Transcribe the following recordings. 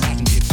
back and get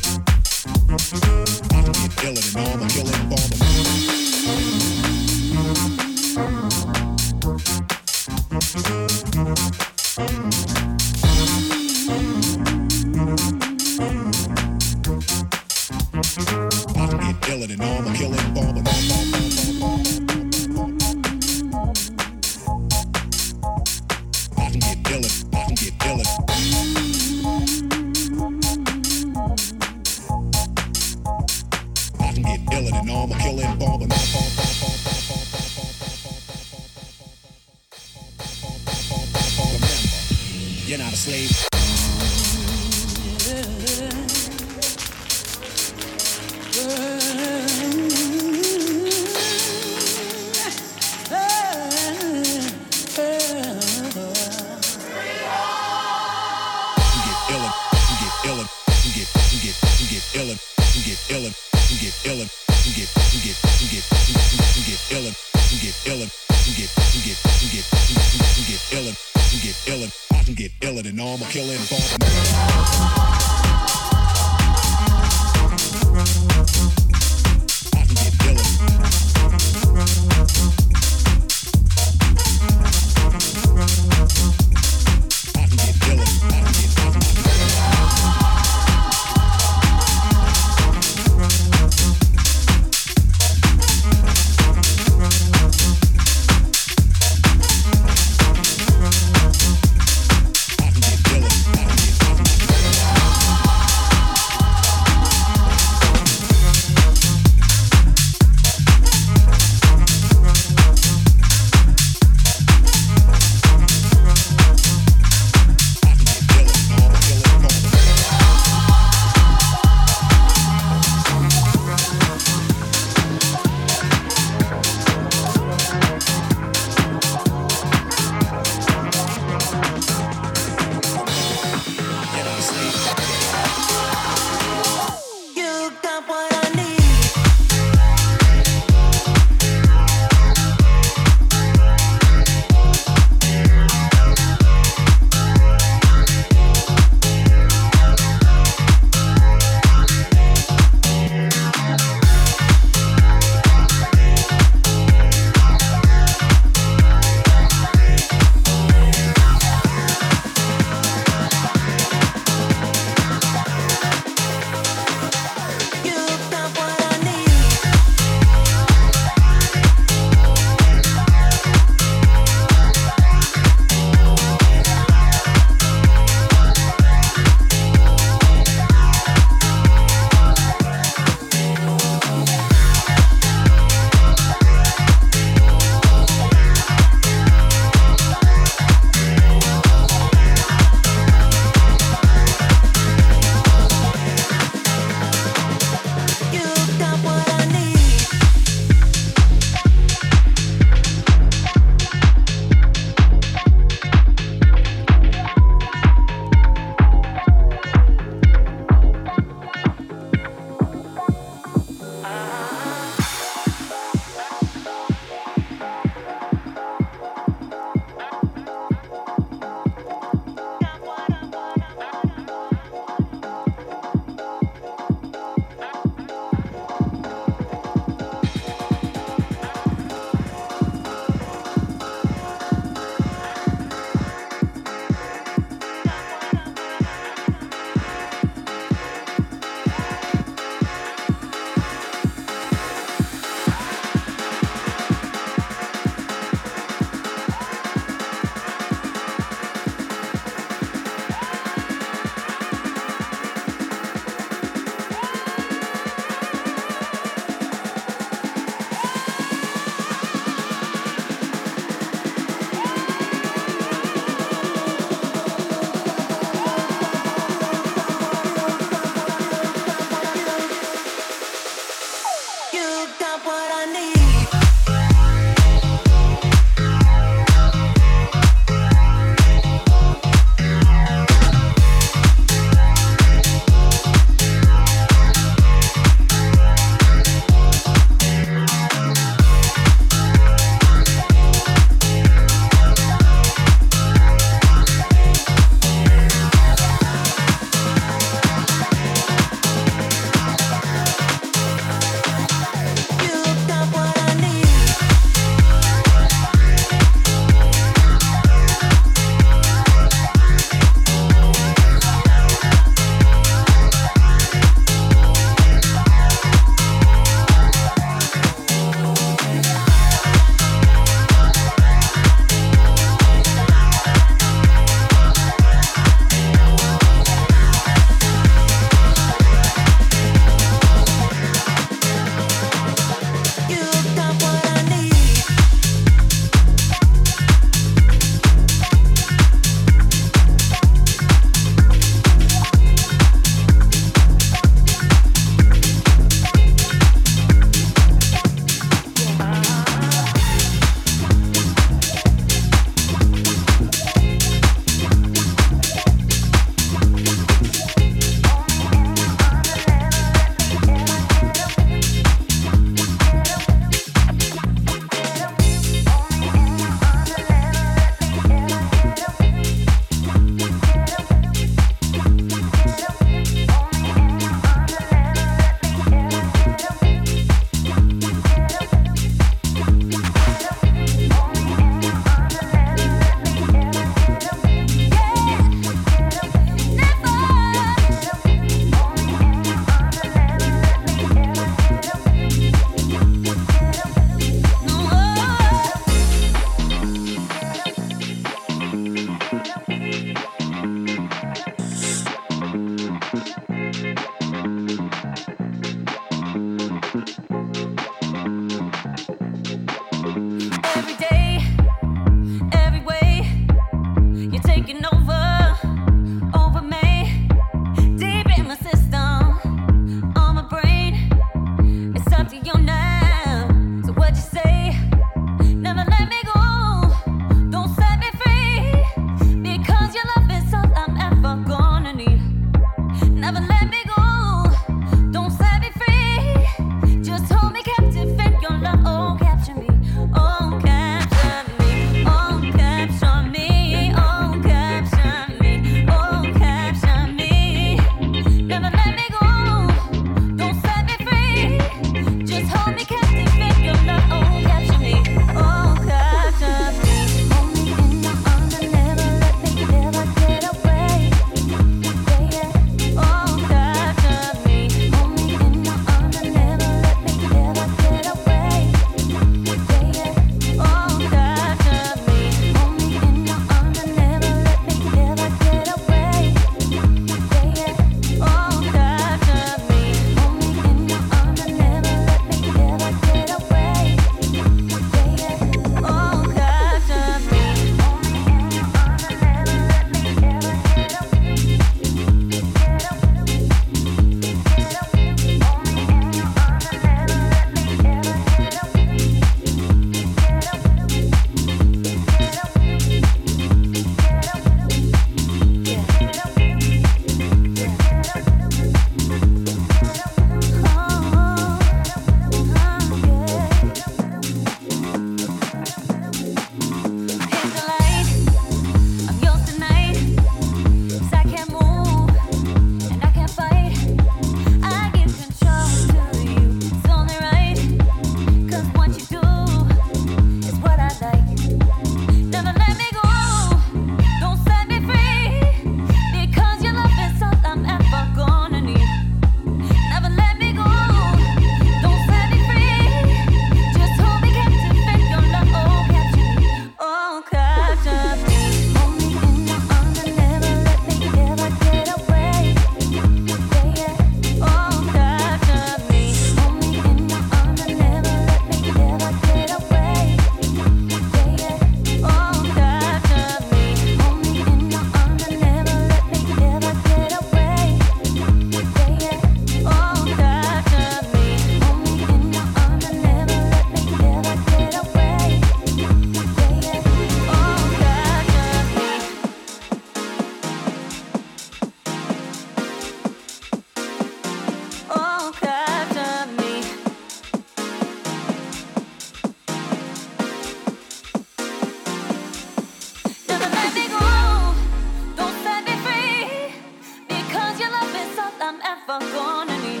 I'm ever gonna need.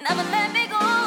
Never let me go.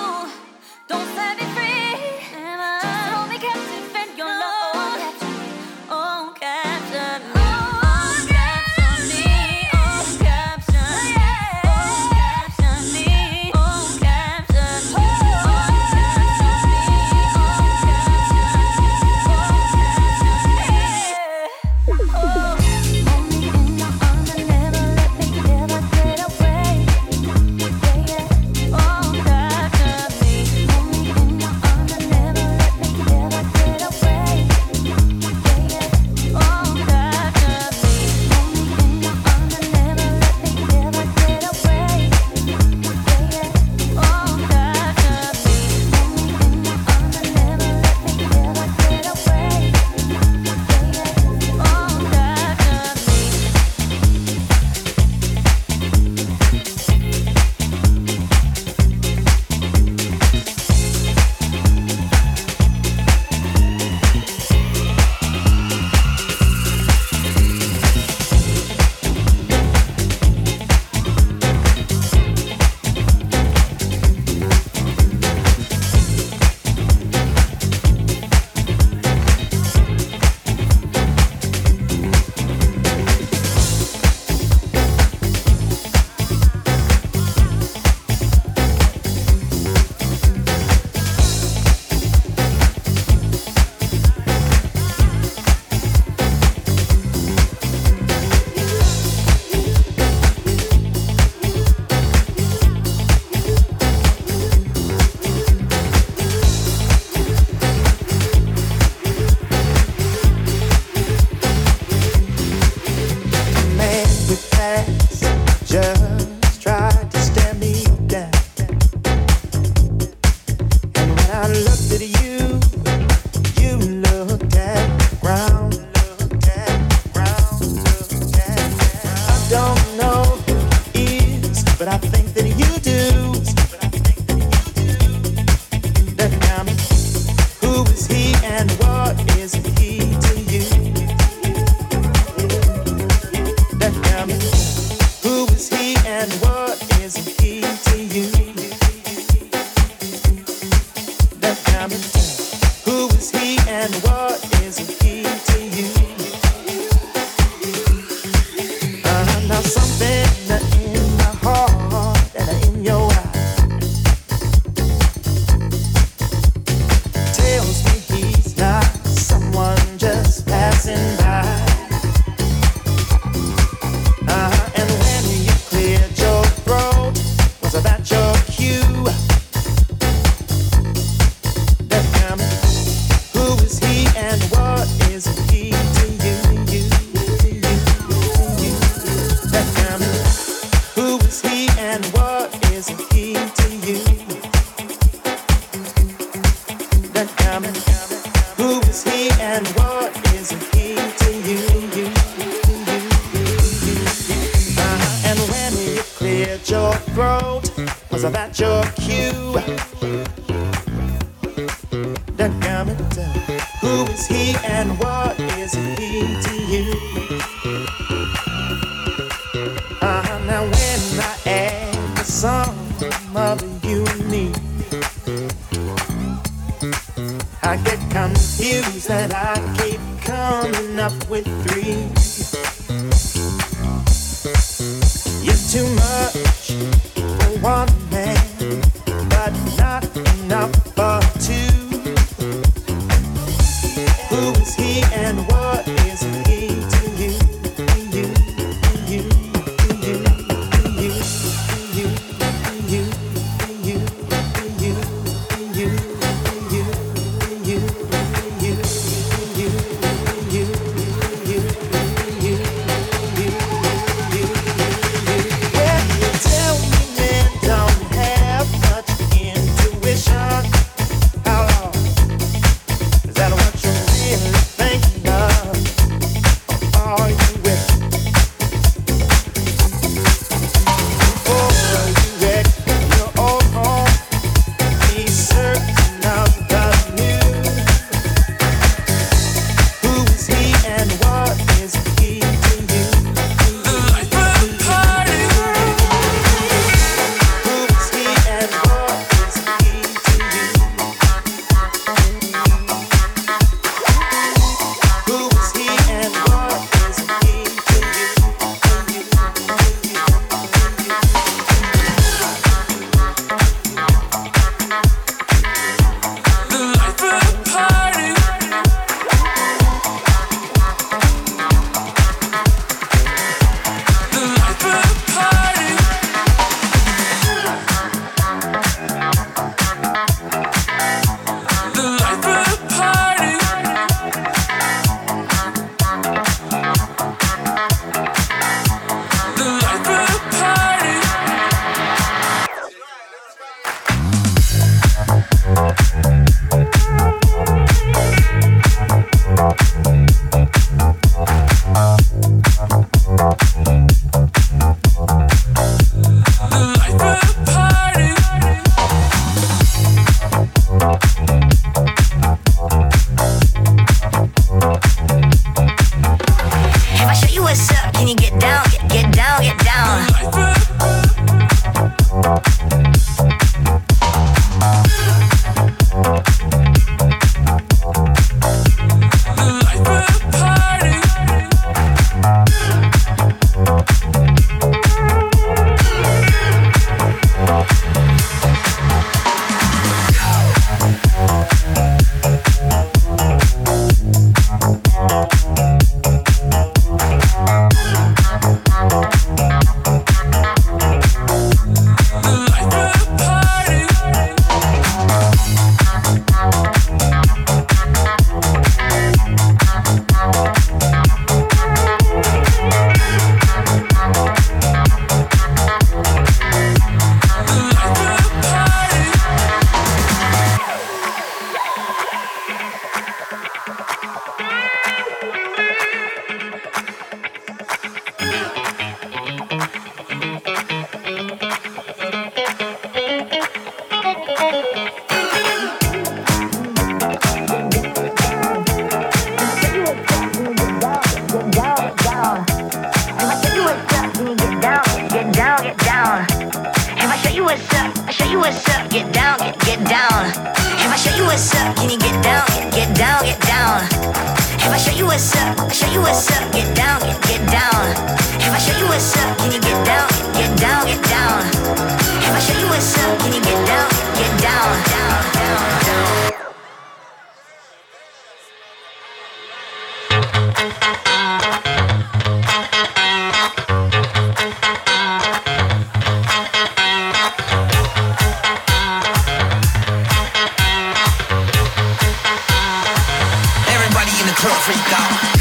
Freaked out.